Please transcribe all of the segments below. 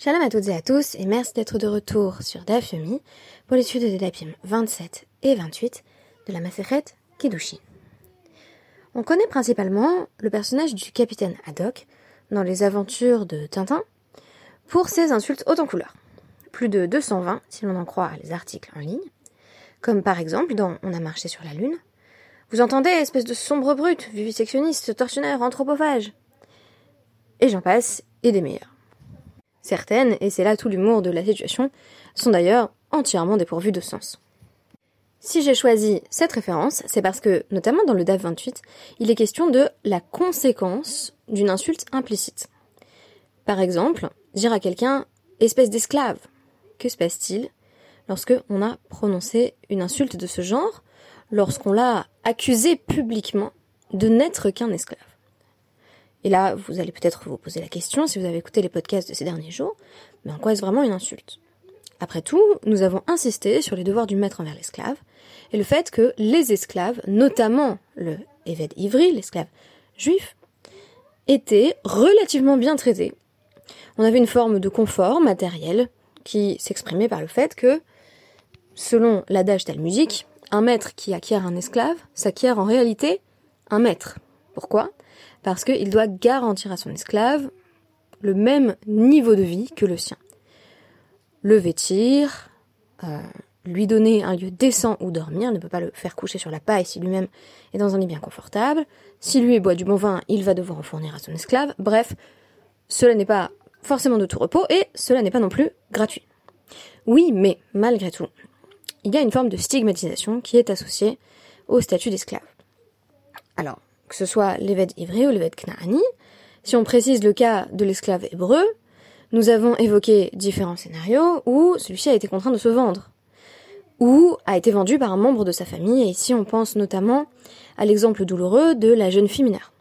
Shalom à toutes et à tous et merci d'être de retour sur DAF Yomi pour l'étude des Dapim 27 et 28 de la Maseret Kiddushin. On connaît principalement le personnage du capitaine Haddock dans les aventures de Tintin pour ses insultes hautes en couleur. Plus de 220 si l'on en croit les articles en ligne, comme par exemple dans On a marché sur la Lune. Vous entendez, espèce de sombre brute, vivisectionniste, tortionnaire, anthropophage Et j'en passe, et des meilleurs. Certaines, et c'est là tout l'humour de la situation, sont d'ailleurs entièrement dépourvues de sens. Si j'ai choisi cette référence, c'est parce que, notamment dans le DAF 28, il est question de la conséquence d'une insulte implicite. Par exemple, dire à quelqu'un espèce d'esclave. Que se passe-t-il lorsque on a prononcé une insulte de ce genre, lorsqu'on l'a accusé publiquement de n'être qu'un esclave? Et là, vous allez peut-être vous poser la question, si vous avez écouté les podcasts de ces derniers jours, mais en quoi est-ce vraiment une insulte? Après tout, nous avons insisté sur les devoirs du maître envers l'esclave, et le fait que les esclaves, notamment le Eved Ivri, l'esclave juif, étaient relativement bien traités. On avait une forme de confort matériel qui s'exprimait par le fait que, selon l'adage talmudique, un maître qui acquiert un esclave s'acquiert en réalité un maître. Pourquoi? Parce qu'il doit garantir à son esclave le même niveau de vie que le sien. Le vêtir, euh, lui donner un lieu décent où dormir, ne peut pas le faire coucher sur la paille si lui-même est dans un lit bien confortable. Si lui boit du bon vin, il va devoir en fournir à son esclave. Bref, cela n'est pas forcément de tout repos et cela n'est pas non plus gratuit. Oui, mais malgré tout, il y a une forme de stigmatisation qui est associée au statut d'esclave. Alors, que ce soit l'évêque ivri ou l'évêque knaani. Si on précise le cas de l'esclave hébreu, nous avons évoqué différents scénarios où celui-ci a été contraint de se vendre, ou a été vendu par un membre de sa famille, et ici on pense notamment à l'exemple douloureux de la jeune fille mineure.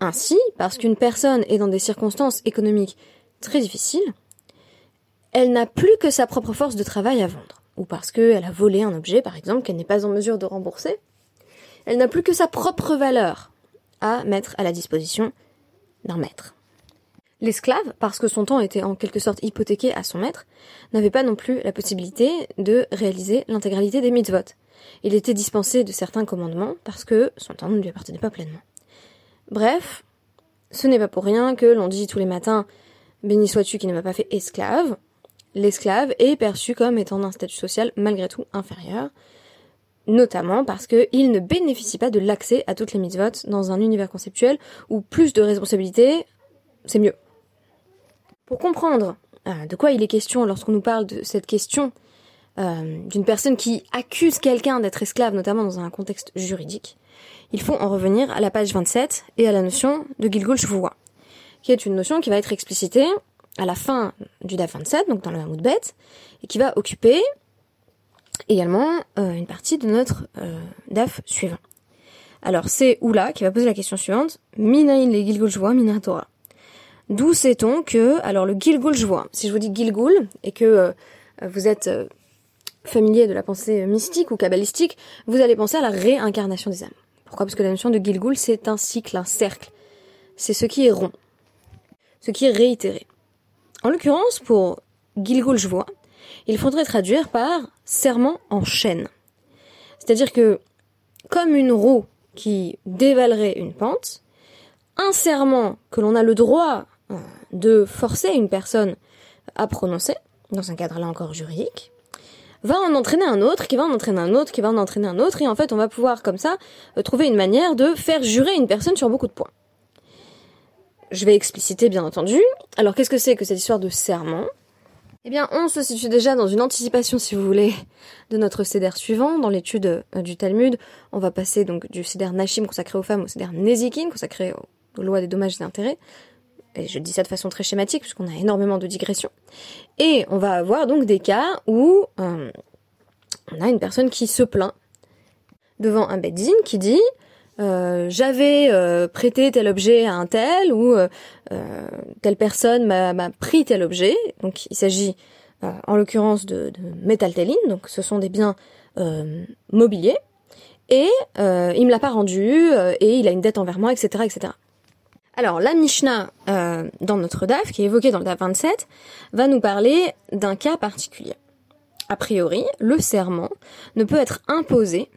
Ainsi, parce qu'une personne est dans des circonstances économiques très difficiles, elle n'a plus que sa propre force de travail à vendre, ou parce qu'elle a volé un objet, par exemple, qu'elle n'est pas en mesure de rembourser, elle n'a plus que sa propre valeur à mettre à la disposition d'un maître. L'esclave, parce que son temps était en quelque sorte hypothéqué à son maître, n'avait pas non plus la possibilité de réaliser l'intégralité des mitzvot. Il était dispensé de certains commandements parce que son temps ne lui appartenait pas pleinement. Bref, ce n'est pas pour rien que l'on dit tous les matins Béni sois-tu qui ne m'a pas fait esclave. L'esclave est perçu comme étant d'un statut social malgré tout inférieur, notamment parce qu'il ne bénéficie pas de l'accès à toutes les mitzvot dans un univers conceptuel où plus de responsabilités, c'est mieux. Pour comprendre euh, de quoi il est question lorsqu'on nous parle de cette question euh, d'une personne qui accuse quelqu'un d'être esclave, notamment dans un contexte juridique, il faut en revenir à la page 27 et à la notion de Gilgul Shvua, qui est une notion qui va être explicitée à la fin du DAF 27, donc dans le Hamoud et qui va occuper également euh, une partie de notre euh, DAF suivant. Alors c'est Oula qui va poser la question suivante, Minaïn les Gilgul Mina Torah. D'où sait-on que, alors le Gilgul si je vous dis Gilgul, et que euh, vous êtes familier de la pensée mystique ou kabbalistique, vous allez penser à la réincarnation des âmes. Pourquoi? Parce que la notion de Gilgul, c'est un cycle, un cercle. C'est ce qui est rond, ce qui est réitéré. En l'occurrence, pour Gilgul il faudrait traduire par serment en chaîne. C'est-à-dire que, comme une roue qui dévalerait une pente, un serment que l'on a le droit euh, de forcer une personne à prononcer, dans un cadre là encore juridique, va en entraîner un autre, qui va en entraîner un autre, qui va en entraîner un autre, et en fait on va pouvoir comme ça euh, trouver une manière de faire jurer une personne sur beaucoup de points. Je vais expliciter bien entendu. Alors qu'est-ce que c'est que cette histoire de serment? Eh bien, on se situe déjà dans une anticipation, si vous voulez, de notre CEDER suivant. Dans l'étude euh, du Talmud, on va passer donc du CEDER Nashim consacré aux femmes au CEDER Nezikin consacré aux, lois des dommages et intérêts. Et je dis ça de façon très schématique, puisqu'on a énormément de digressions. Et on va avoir donc des cas où euh, on a une personne qui se plaint devant un beddin qui dit euh, j'avais euh, prêté tel objet à un tel ou euh, telle personne m'a pris tel objet. Donc il s'agit en l'occurrence de, de donc ce sont des biens mobiliers. Et il me l'a pas rendu et il a une dette envers moi, etc., etc. Alors la Mishnah euh, dans notre DAF, qui est évoquée dans le DAF 27, va nous parler d'un cas particulier. A priori, le serment ne peut être imposé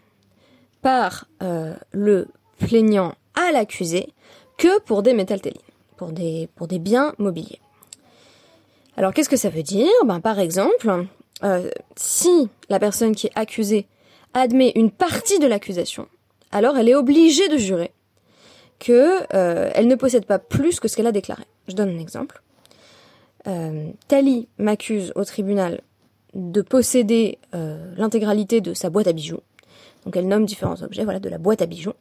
par euh, le plaignant à l'accusé que pour des métaltélines, pour pour des biens mobiliers. Alors qu'est-ce que ça veut dire? Ben, Par exemple, euh, si la personne qui est accusée admet une partie de l'accusation, alors elle est obligée de jurer que euh, elle ne possède pas plus que ce qu'elle a déclaré. Je donne un exemple. Euh, Tali m'accuse au tribunal de posséder l'intégralité de sa boîte à bijoux. Donc elle nomme différents objets, voilà, de la boîte à bijoux.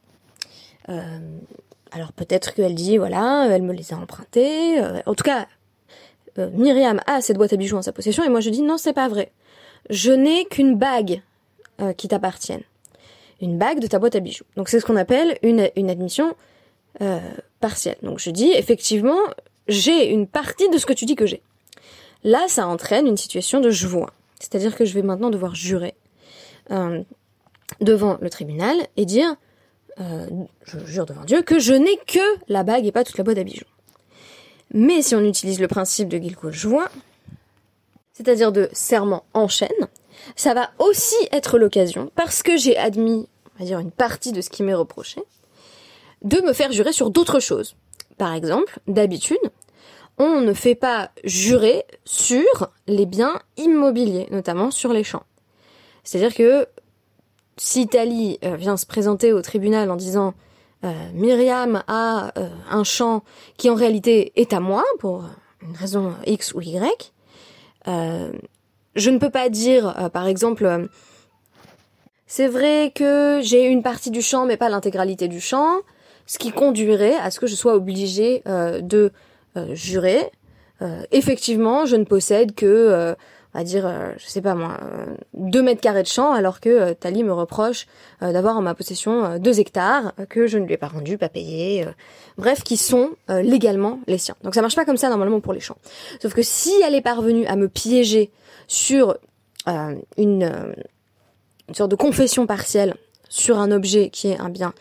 alors peut-être qu'elle dit, voilà, elle me les a empruntés. en tout cas, Myriam a cette boîte à bijoux en sa possession et moi je dis, non, c'est pas vrai. Je n'ai qu'une bague qui t'appartienne. Une bague de ta boîte à bijoux. Donc c'est ce qu'on appelle une, une admission euh, partielle. Donc je dis effectivement, j'ai une partie de ce que tu dis que j'ai. Là, ça entraîne une situation de je vois. C'est-à-dire que je vais maintenant devoir jurer euh, devant le tribunal et dire, euh, je jure devant Dieu, que je n'ai que la bague et pas toute la boîte à bijoux. Mais si on utilise le principe de Gilko joie, c'est-à-dire de serment en chaîne, ça va aussi être l'occasion, parce que j'ai admis, on va dire, une partie de ce qui m'est reproché, de me faire jurer sur d'autres choses. Par exemple, d'habitude, on ne fait pas jurer sur les biens immobiliers, notamment sur les champs. C'est-à-dire que si Tali euh, vient se présenter au tribunal en disant euh, Myriam a euh, un champ qui en réalité est à moi pour une raison X ou Y, je ne peux pas dire, par exemple, c'est vrai que j'ai une partie du champ mais pas l'intégralité du champ, ce qui conduirait à ce que je sois obligée de jurer. Effectivement, je ne possède que, on va dire, je sais pas moi, deux mètres carrés de champ, alors que Tali me reproche d'avoir en ma possession deux hectares que je ne lui ai pas rendus, pas payés, bref, qui sont légalement les siens. Donc ça marche pas comme ça normalement pour les champs. Sauf que si elle est parvenue à me piéger sur une, une sorte de confession partielle sur un objet qui est un bien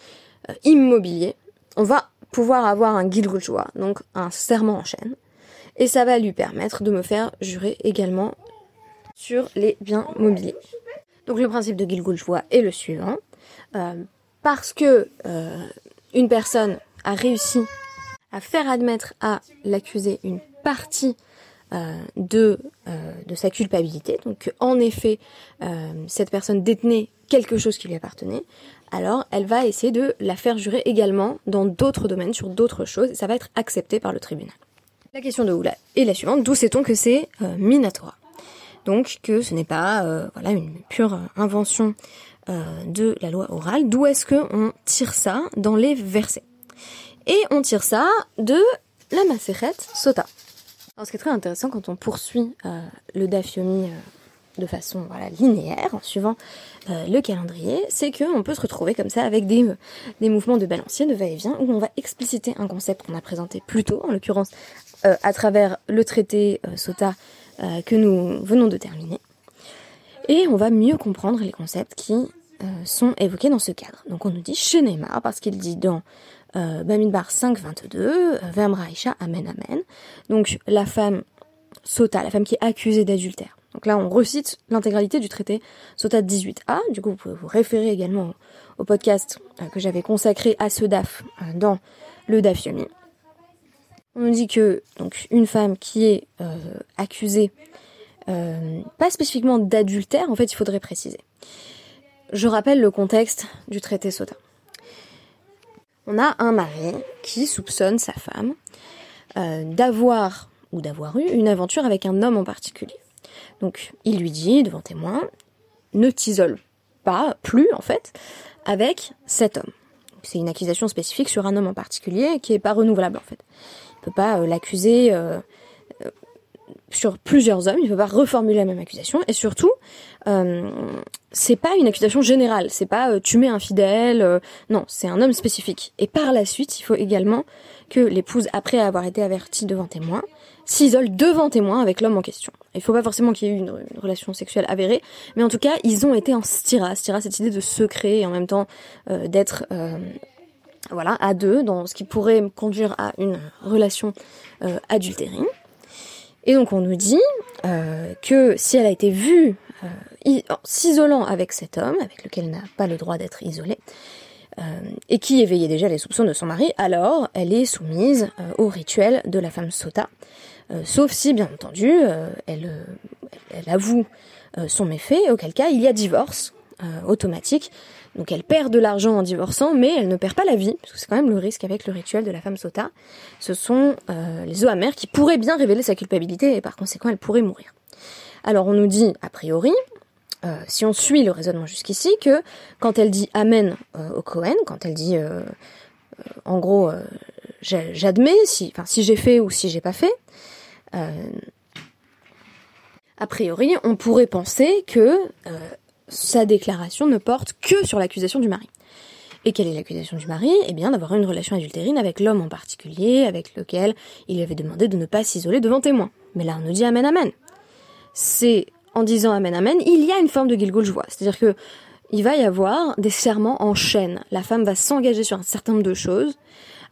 euh, immobilier, on va pouvoir avoir un joie, donc un serment en chaîne, et ça va lui permettre de me faire jurer également sur les biens mobiliers. Donc le principe de joie est le suivant. Euh, parce que euh, une personne a réussi à faire admettre à l'accusé une partie de, de sa culpabilité, donc en effet cette personne détenait quelque chose qui lui appartenait, alors elle va essayer de la faire jurer également dans d'autres domaines, sur d'autres choses, et ça va être accepté par le tribunal. La question de Oula est la suivante, d'où sait-on que c'est euh, Minatora? Donc que ce n'est pas euh, une pure invention euh, de la loi orale, d'où est-ce qu'on tire ça dans les versets? Et on tire ça de la Maseret Sota. Alors ce qui est très intéressant quand on poursuit le Dafyomi de façon voilà, linéaire, en suivant euh, le calendrier, c'est qu'on peut se retrouver comme ça avec des, mouvements de balancier, de va-et-vient, où on va expliciter un concept qu'on a présenté plus tôt, en l'occurrence euh, à travers le traité euh, SOTA que nous venons de terminer. Et on va mieux comprendre les concepts qui sont évoqués dans ce cadre. Donc on nous dit chez parce qu'il dit dans Bamidbar 5.22, Vemraïcha, Amen, Amen. Donc la femme Sota, la femme qui est accusée d'adultère, donc là, on recite l'intégralité du traité SOTA 18a. Du coup, vous pouvez vous référer également au podcast euh, que j'avais consacré à ce DAF euh, dans le DAF Yomi. On nous dit que donc une femme qui est euh, accusée, pas spécifiquement d'adultère, en fait, il faudrait préciser. Je rappelle le contexte du traité SOTA. On a un mari qui soupçonne sa femme d'avoir ou d'avoir eu une aventure avec un homme en particulier. Donc il lui dit devant témoin, ne t'isole pas plus en fait avec cet homme. C'est une accusation spécifique sur un homme en particulier qui est pas renouvelable en fait. Peut pas euh, l'accuser euh, euh, sur plusieurs hommes, il peut pas reformuler la même accusation et surtout c'est pas une accusation générale, c'est pas tu mets infidèle, non, c'est un homme spécifique. Et par la suite, il faut également que l'épouse après avoir été avertie devant témoin s'isole devant témoin avec l'homme en question. Il faut pas forcément qu'il y ait eu une, relation sexuelle avérée, mais en tout cas, ils ont été en stira. Stira, cette idée de secret et en même temps euh, d'être euh, voilà, à deux, dans ce qui pourrait conduire à une relation euh. Et donc on nous dit euh, que si elle a été vue euh, s'isolant avec cet homme, avec lequel elle n'a pas le droit d'être isolée, euh, et qui éveillait déjà les soupçons de son mari, alors elle est soumise au rituel de la femme sota. sauf si, bien entendu, elle, elle, avoue son méfait, auquel cas il y a divorce automatique donc elle perd de l'argent en divorçant, mais elle ne perd pas la vie, parce que c'est quand même le risque avec le rituel de la femme sota. Ce sont euh, les eaux amères qui pourraient bien révéler sa culpabilité, et par conséquent elle pourrait mourir. Alors on nous dit, a priori, euh, si on suit le raisonnement jusqu'ici, que quand elle dit Amen euh, au Cohen, quand elle dit, en gros, j'admets si, si j'ai fait ou si j'ai pas fait, a priori, on pourrait penser que sa déclaration ne porte que sur l'accusation du mari. Et quelle est l'accusation du mari? Eh bien d'avoir une relation adultérine avec l'homme en particulier, avec lequel il lui avait demandé de ne pas s'isoler devant témoin. Mais là on nous dit Amen Amen. C'est en disant Amen Amen, il y a une forme de Gilgul vois. C'est-à-dire que il va y avoir des serments en chaîne. La femme va s'engager sur un certain nombre de choses,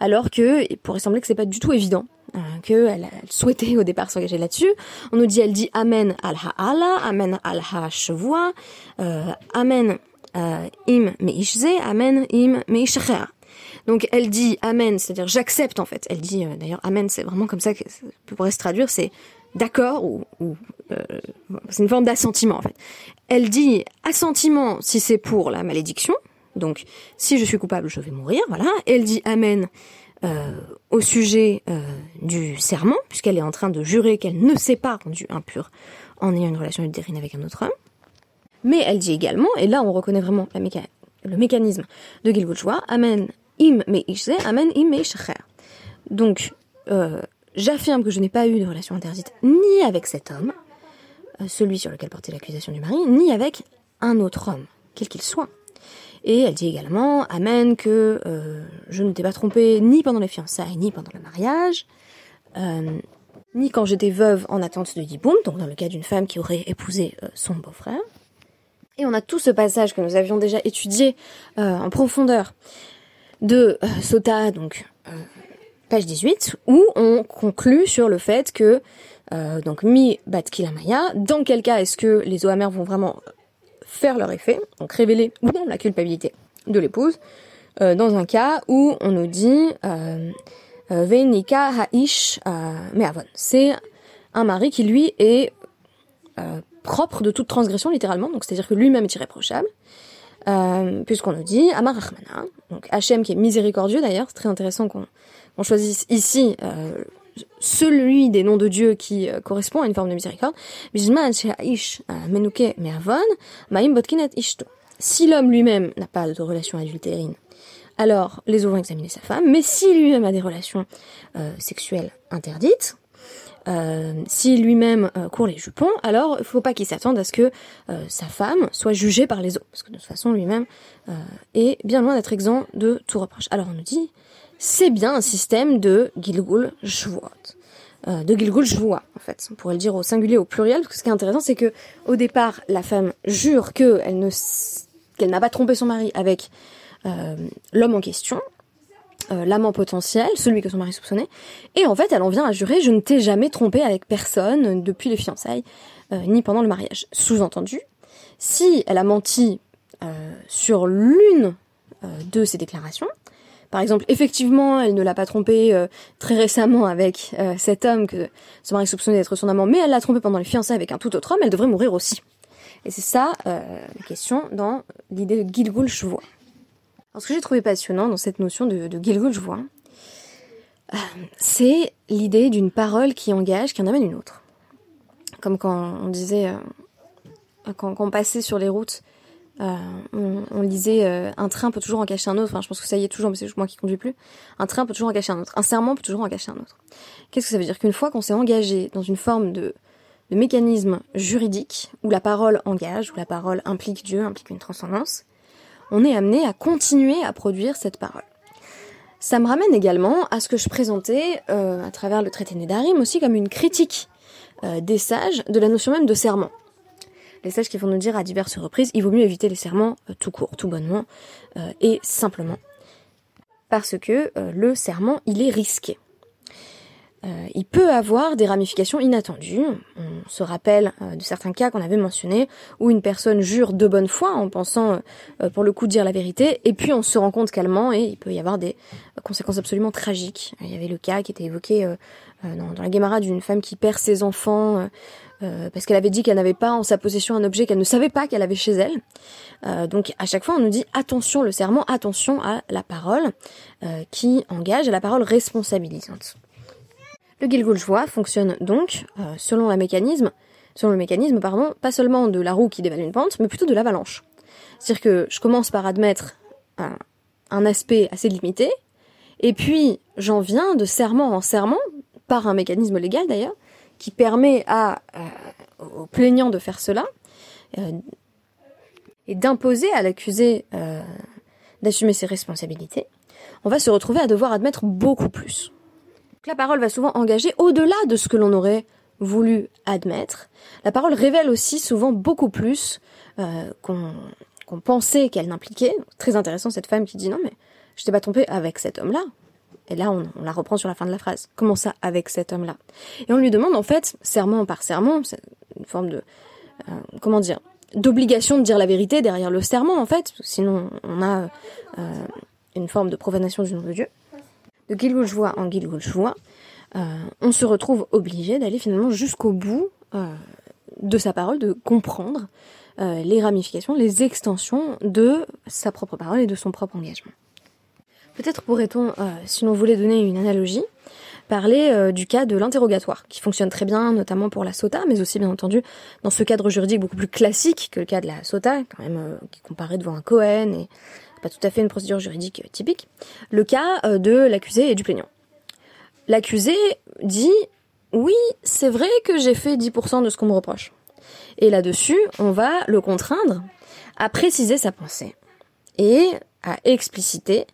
alors que il pourrait sembler que c'est pas du tout évident. Hein, qu'elle souhaitait au départ s'engager là-dessus. On nous dit, elle dit Amen al-ha'ala, Amen al-ha'shvoa, euh, Amen euh, im meishze, Amen im meishchea. Donc elle dit Amen, c'est-à-dire j'accepte en fait. Elle dit euh, d'ailleurs Amen, c'est vraiment comme ça que ça pourrait se traduire, c'est d'accord ou, ou euh, c'est une forme d'assentiment en fait. Elle dit assentiment si c'est pour la malédiction, donc si je suis coupable je vais mourir, voilà. Elle dit Amen euh, au sujet euh, du serment, puisqu'elle est en train de jurer qu'elle ne s'est pas rendue impure en ayant une relation utérine avec un autre homme. Mais elle dit également, et là on reconnaît vraiment le mécanisme de Gilgul Amen im me Amen im me Donc, euh, j'affirme que je n'ai pas eu de relation interdite ni avec cet homme, celui sur lequel portait l'accusation du mari, ni avec un autre homme, quel qu'il soit. Et elle dit également, Amen, que euh, je ne t'ai pas trompée ni pendant les fiançailles, ni pendant le mariage, euh, ni quand j'étais veuve en attente de Yiboum, donc dans le cas d'une femme qui aurait épousé euh, son beau-frère. Et on a tout ce passage que nous avions déjà étudié en profondeur de Sota, donc page 18, où on conclut sur le fait que, donc mi bat kilamaya, dans quel cas est-ce que les Ohamers vont vraiment faire leur effet, donc révéler ou non la culpabilité de l'épouse, euh, dans un cas où on nous dit euh, euh Venika Haish Me'avon. C'est un mari qui lui est propre de toute transgression littéralement, donc c'est-à-dire que lui-même est irréprochable. puisqu'on nous dit Amar Rahmana, donc Hachem qui est miséricordieux d'ailleurs, c'est très intéressant qu'on choisisse ici celui des noms de Dieu qui euh, correspond à une forme de miséricorde. Si l'homme lui-même n'a pas de relation adultérine, alors les eaux vont examiner sa femme, mais si lui-même a des relations euh, sexuelles interdites, euh, si lui-même court les jupons, alors il ne faut pas qu'il s'attende à ce que sa femme soit jugée par les eaux, parce que de toute façon lui-même est bien loin d'être exempt de tout reproche. Alors on nous dit, c'est bien un système de Gilgul Shvuot. Euh, de Gilgul en fait. On pourrait le dire au singulier, au pluriel, parce que ce qui est intéressant, c'est que au départ, la femme jure qu'elle ne, qu'elle n'a pas trompé son mari avec euh, l'homme en question, euh, l'amant potentiel, celui que son mari soupçonnait, et en fait, elle en vient à jurer je ne t'ai jamais trompé avec personne depuis les fiançailles, ni pendant le mariage. Sous-entendu, si elle a menti sur l'une de ses déclarations, par exemple, effectivement, elle ne l'a pas trompé euh, très récemment avec euh, cet homme que son mari soupçonnait d'être son amant, mais elle l'a trompé pendant les fiançailles avec un tout autre homme, elle devrait mourir aussi. Et c'est ça euh, la question dans l'idée de Gilgul Shvoa. Ce que j'ai trouvé passionnant dans cette notion de, de Gilgul c'est l'idée d'une parole qui engage, qui en amène une autre. Comme quand on disait, quand on passait sur les routes euh, on, lisait euh, un train peut toujours en cacher un autre. Enfin, je pense que ça y est toujours, mais c'est moi qui conduis plus. Un train peut toujours en cacher un autre. Un serment peut toujours en cacher un autre. Qu'est-ce que ça veut dire? Qu'une fois qu'on s'est engagé dans une forme de, de mécanisme juridique où la parole engage, où la parole implique Dieu, implique une transcendance, on est amené à continuer à produire cette parole. Ça me ramène également à ce que je présentais euh, à travers le traité Nédarim aussi comme une critique des sages de la notion même de serment les sages qui vont nous dire à diverses reprises, il vaut mieux éviter les serments euh, tout court, tout bonnement euh, et simplement. parce que le serment, il est risqué. Euh, il peut avoir des ramifications inattendues. On se rappelle euh, de certains cas qu'on avait mentionnés où une personne jure de bonne foi en pensant euh, pour le coup dire la vérité et puis on se rend compte qu'elle ment et il peut y avoir des conséquences absolument tragiques. Il y avait le cas qui était évoqué dans, dans, la Guémara d'une femme qui perd ses enfants parce qu'elle avait dit qu'elle n'avait pas en sa possession un objet qu'elle ne savait pas qu'elle avait chez elle. donc à chaque fois on nous dit attention le serment, attention à la parole qui engage, à la parole responsabilisante. Le Gilgul fonctionne donc euh, selon, la mécanisme, selon le mécanisme pardon, pas seulement de la roue qui dévale une pente, mais plutôt de l'avalanche. C'est-à-dire que je commence par admettre un, aspect assez limité, et puis j'en viens de serment en serment, par un mécanisme légal d'ailleurs, qui permet à, euh, aux plaignants de faire cela, euh, et d'imposer à l'accusé d'assumer ses responsabilités, on va se retrouver à devoir admettre beaucoup plus la parole va souvent engager au-delà de ce que l'on aurait voulu admettre. La parole révèle aussi souvent beaucoup plus euh, qu'on pensait qu'elle n'impliquait. Très intéressant cette femme qui dit non mais je t'ai pas trompé avec cet homme-là. Et là on, la reprend sur la fin de la phrase. Comment ça avec cet homme-là? Et on lui demande en fait serment par serment, c'est une forme de euh, comment dire d'obligation de dire la vérité derrière le serment en fait. Sinon on a euh, une forme de profanation du nom de Dieu de Gilgul en Gilgul euh, on se retrouve obligé d'aller finalement jusqu'au bout de sa parole, de comprendre les ramifications, les extensions de sa propre parole et de son propre engagement. Peut-être pourrait-on, si l'on voulait donner une analogie, parler du cas de l'interrogatoire, qui fonctionne très bien, notamment pour la SOTA, mais aussi bien entendu dans ce cadre juridique beaucoup plus classique que le cas de la SOTA, quand même qui comparait devant un Cohen et pas tout à fait une procédure juridique typique, le cas euh, de l'accusé et du plaignant. L'accusé dit oui, c'est vrai que j'ai fait 10% de ce qu'on me reproche. Et là-dessus, on va le contraindre à préciser sa pensée et à expliciter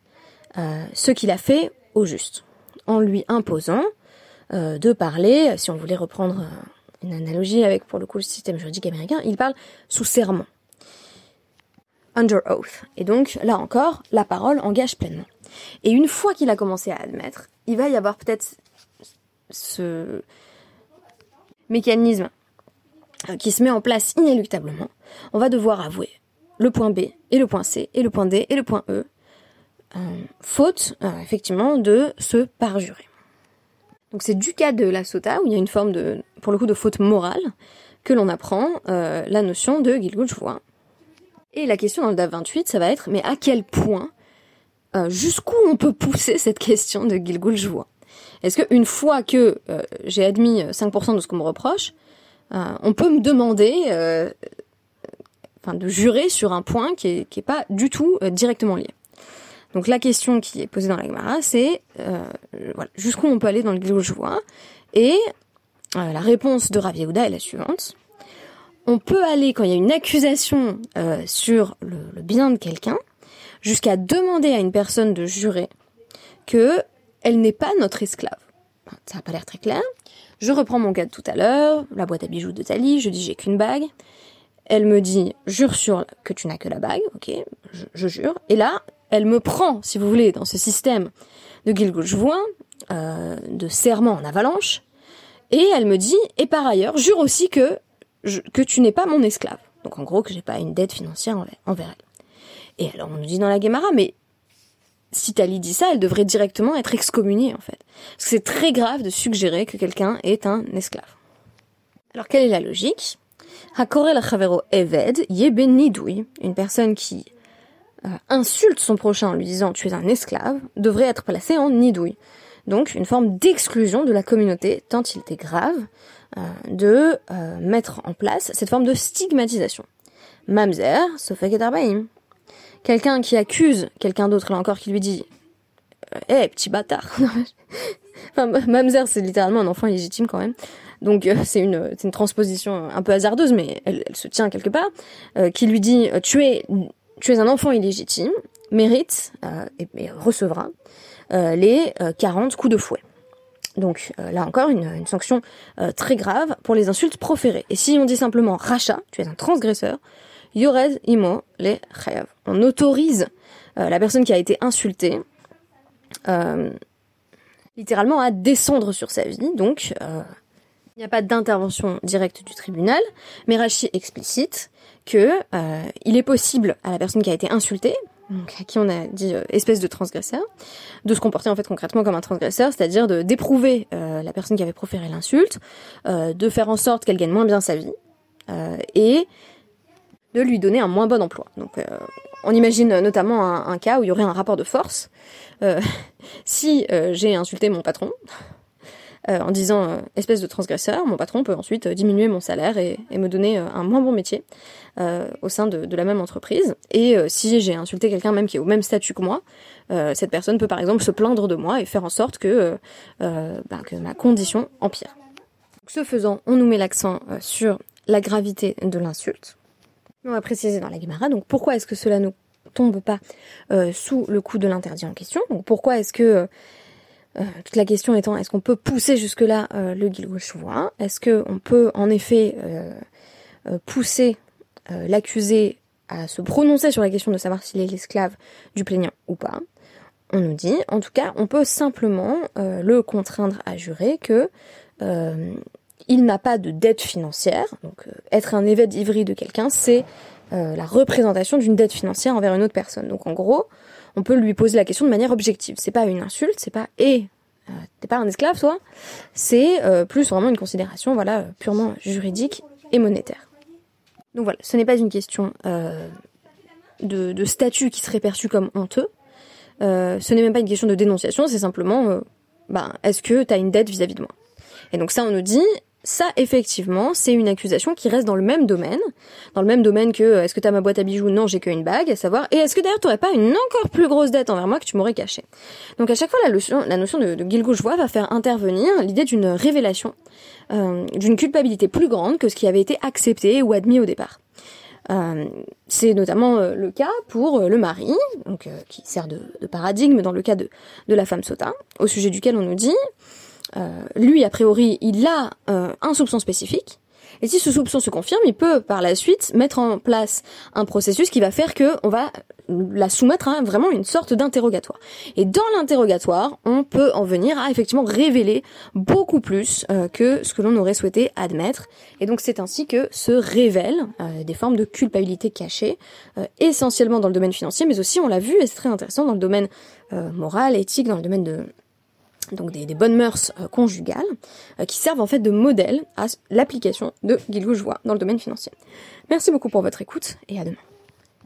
euh, ce qu'il a fait au juste, en lui imposant euh, de parler, si on voulait reprendre une analogie avec pour le coup le système juridique américain, il parle sous serment under oath. Et donc, là encore, la parole engage pleinement. Et une fois qu'il a commencé à admettre, il va y avoir peut-être ce mécanisme euh, qui se met en place inéluctablement. On va devoir avouer le point B et le point C et le point D et le point E, euh, faute euh, effectivement de se parjurer. Donc c'est du cas de la sota où il y a une forme de, pour le coup, de faute morale que l'on apprend la notion de Gilgul et la question dans le DAF 28, ça va être, mais à quel point, euh, jusqu'où on peut pousser cette question de Gilgul Joua? Est-ce qu'une fois que euh, j'ai admis 5% de ce qu'on me reproche, euh, on peut me demander enfin, de jurer sur un point qui est, qui est pas du tout directement lié? Donc la question qui est posée dans la Gemara, c'est voilà, jusqu'où on peut aller dans le Joua Et la réponse de Rav Yehuda est la suivante on peut aller, quand il y a une accusation euh, sur le, bien de quelqu'un, jusqu'à demander à une personne de jurer que elle n'est pas notre esclave. Ça n'a pas l'air très clair. Je reprends mon cas de tout à l'heure, la boîte à bijoux de Tali, je dis j'ai qu'une bague. Elle me dit jure sur que tu n'as que la bague, ok, je, jure. Et là, elle me prend, si vous voulez, dans ce système de Gilgul euh, de serment en avalanche, et elle me dit, et par ailleurs, jure aussi que que tu n'es pas mon esclave. Donc en gros que j'ai pas une dette financière envers, elle. Et alors on nous dit dans la Guémara, mais si Tali dit ça, elle devrait directement être excommuniée en fait. C'est très grave de suggérer que quelqu'un est un esclave. Alors quelle est la logique? Hakorel Chavero Eved une personne qui insulte son prochain en lui disant tu es un esclave, devrait être placée en nidouille. Donc une forme d'exclusion de la communauté, tant il était grave euh, de euh, mettre en place cette forme de stigmatisation. Mamzer, Sofek et Quelqu'un qui accuse quelqu'un d'autre, là encore, qui lui dit Eh, hey, petit bâtard enfin, Mamzer, c'est littéralement un enfant illégitime quand même. Donc euh, c'est une, une transposition un peu hasardeuse, mais elle, elle se tient quelque part, qui lui dit tu es, tu es un enfant illégitime, mérite et, et, recevra les 40 coups de fouet. Donc euh, là encore, une, sanction euh, très grave pour les insultes proférées. Et si on dit simplement rachat, tu es un transgresseur, yorez imo les chayav. On autorise euh, la personne qui a été insultée littéralement à descendre sur sa vie. Donc, il n'y a pas d'intervention directe du tribunal, mais Rachi explicite que il est possible à la personne qui a été insultée, à qui on a dit euh, espèce de transgresseur, de se comporter en fait concrètement comme un transgresseur, c'est-à-dire de d'éprouver euh, la personne qui avait proféré l'insulte, euh, de faire en sorte qu'elle gagne moins bien sa vie et de lui donner un moins bon emploi. Donc on imagine notamment un, cas où il y aurait un rapport de force. si j'ai insulté mon patron, euh, en disant euh, espèce de transgresseur, mon patron peut ensuite euh, diminuer mon salaire et, me donner un moins bon métier au sein de, la même entreprise. Et si j'ai insulté quelqu'un même qui est au même statut que moi, cette personne peut par exemple se plaindre de moi et faire en sorte que, ben, que ma condition empire. ce faisant, on nous met l'accent sur la gravité de l'insulte. On va préciser dans la Guimara, donc pourquoi est-ce que cela ne tombe pas sous le coup de l'interdit en question? Donc pourquoi est-ce que euh, toute la question étant, est-ce qu'on peut pousser jusque-là euh, le Gilgoshua Est-ce qu'on peut en effet euh, pousser l'accusé à se prononcer sur la question de savoir s'il est l'esclave du plaignant ou pas On nous dit, en tout cas, on peut simplement le contraindre à jurer que il n'a pas de dette financière. Donc, être un évêque ivry de quelqu'un, c'est la représentation d'une dette financière envers une autre personne. Donc, en gros, on peut lui poser la question de manière objective. C'est pas une insulte, c'est pas et euh, t'es pas un esclave toi, c'est euh, plus vraiment une considération voilà purement juridique et monétaire. Donc voilà, ce n'est pas une question euh, de, statut qui serait perçu comme honteux. ce n'est même pas une question de dénonciation, c'est simplement, ben, est-ce que tu as une dette vis à -vis de moi? Et donc ça, on nous dit, ça, effectivement, c'est une accusation qui reste dans le même domaine, dans le même domaine que euh, est-ce que t'as ma boîte à bijoux? Non, j'ai qu'une bague, à savoir. Et est-ce que d'ailleurs t'aurais pas une encore plus grosse dette envers moi que tu m'aurais cachée? Donc à chaque fois, la notion, de, de va faire intervenir l'idée d'une révélation, euh, d'une culpabilité plus grande que ce qui avait été accepté ou admis au départ. Euh, c'est notamment le cas pour le mari, donc qui sert de, paradigme dans le cas de, de la femme sautin, au sujet duquel on nous dit lui, a priori, il a euh, un soupçon spécifique. Et si ce soupçon se confirme, il peut par la suite mettre en place un processus qui va faire que on va la soumettre à vraiment une sorte d'interrogatoire. Et dans l'interrogatoire, on peut en venir à effectivement révéler beaucoup plus euh, que ce que l'on aurait souhaité admettre. Et donc c'est ainsi que se révèlent des formes de culpabilité cachée, essentiellement dans le domaine financier, mais aussi on l'a vu et c'est très intéressant dans le domaine moral, éthique, dans le domaine de donc des, bonnes mœurs euh, conjugales, euh, qui servent en fait de modèle à l'application de Gilgouge dans le domaine financier. Merci beaucoup pour votre écoute et à demain.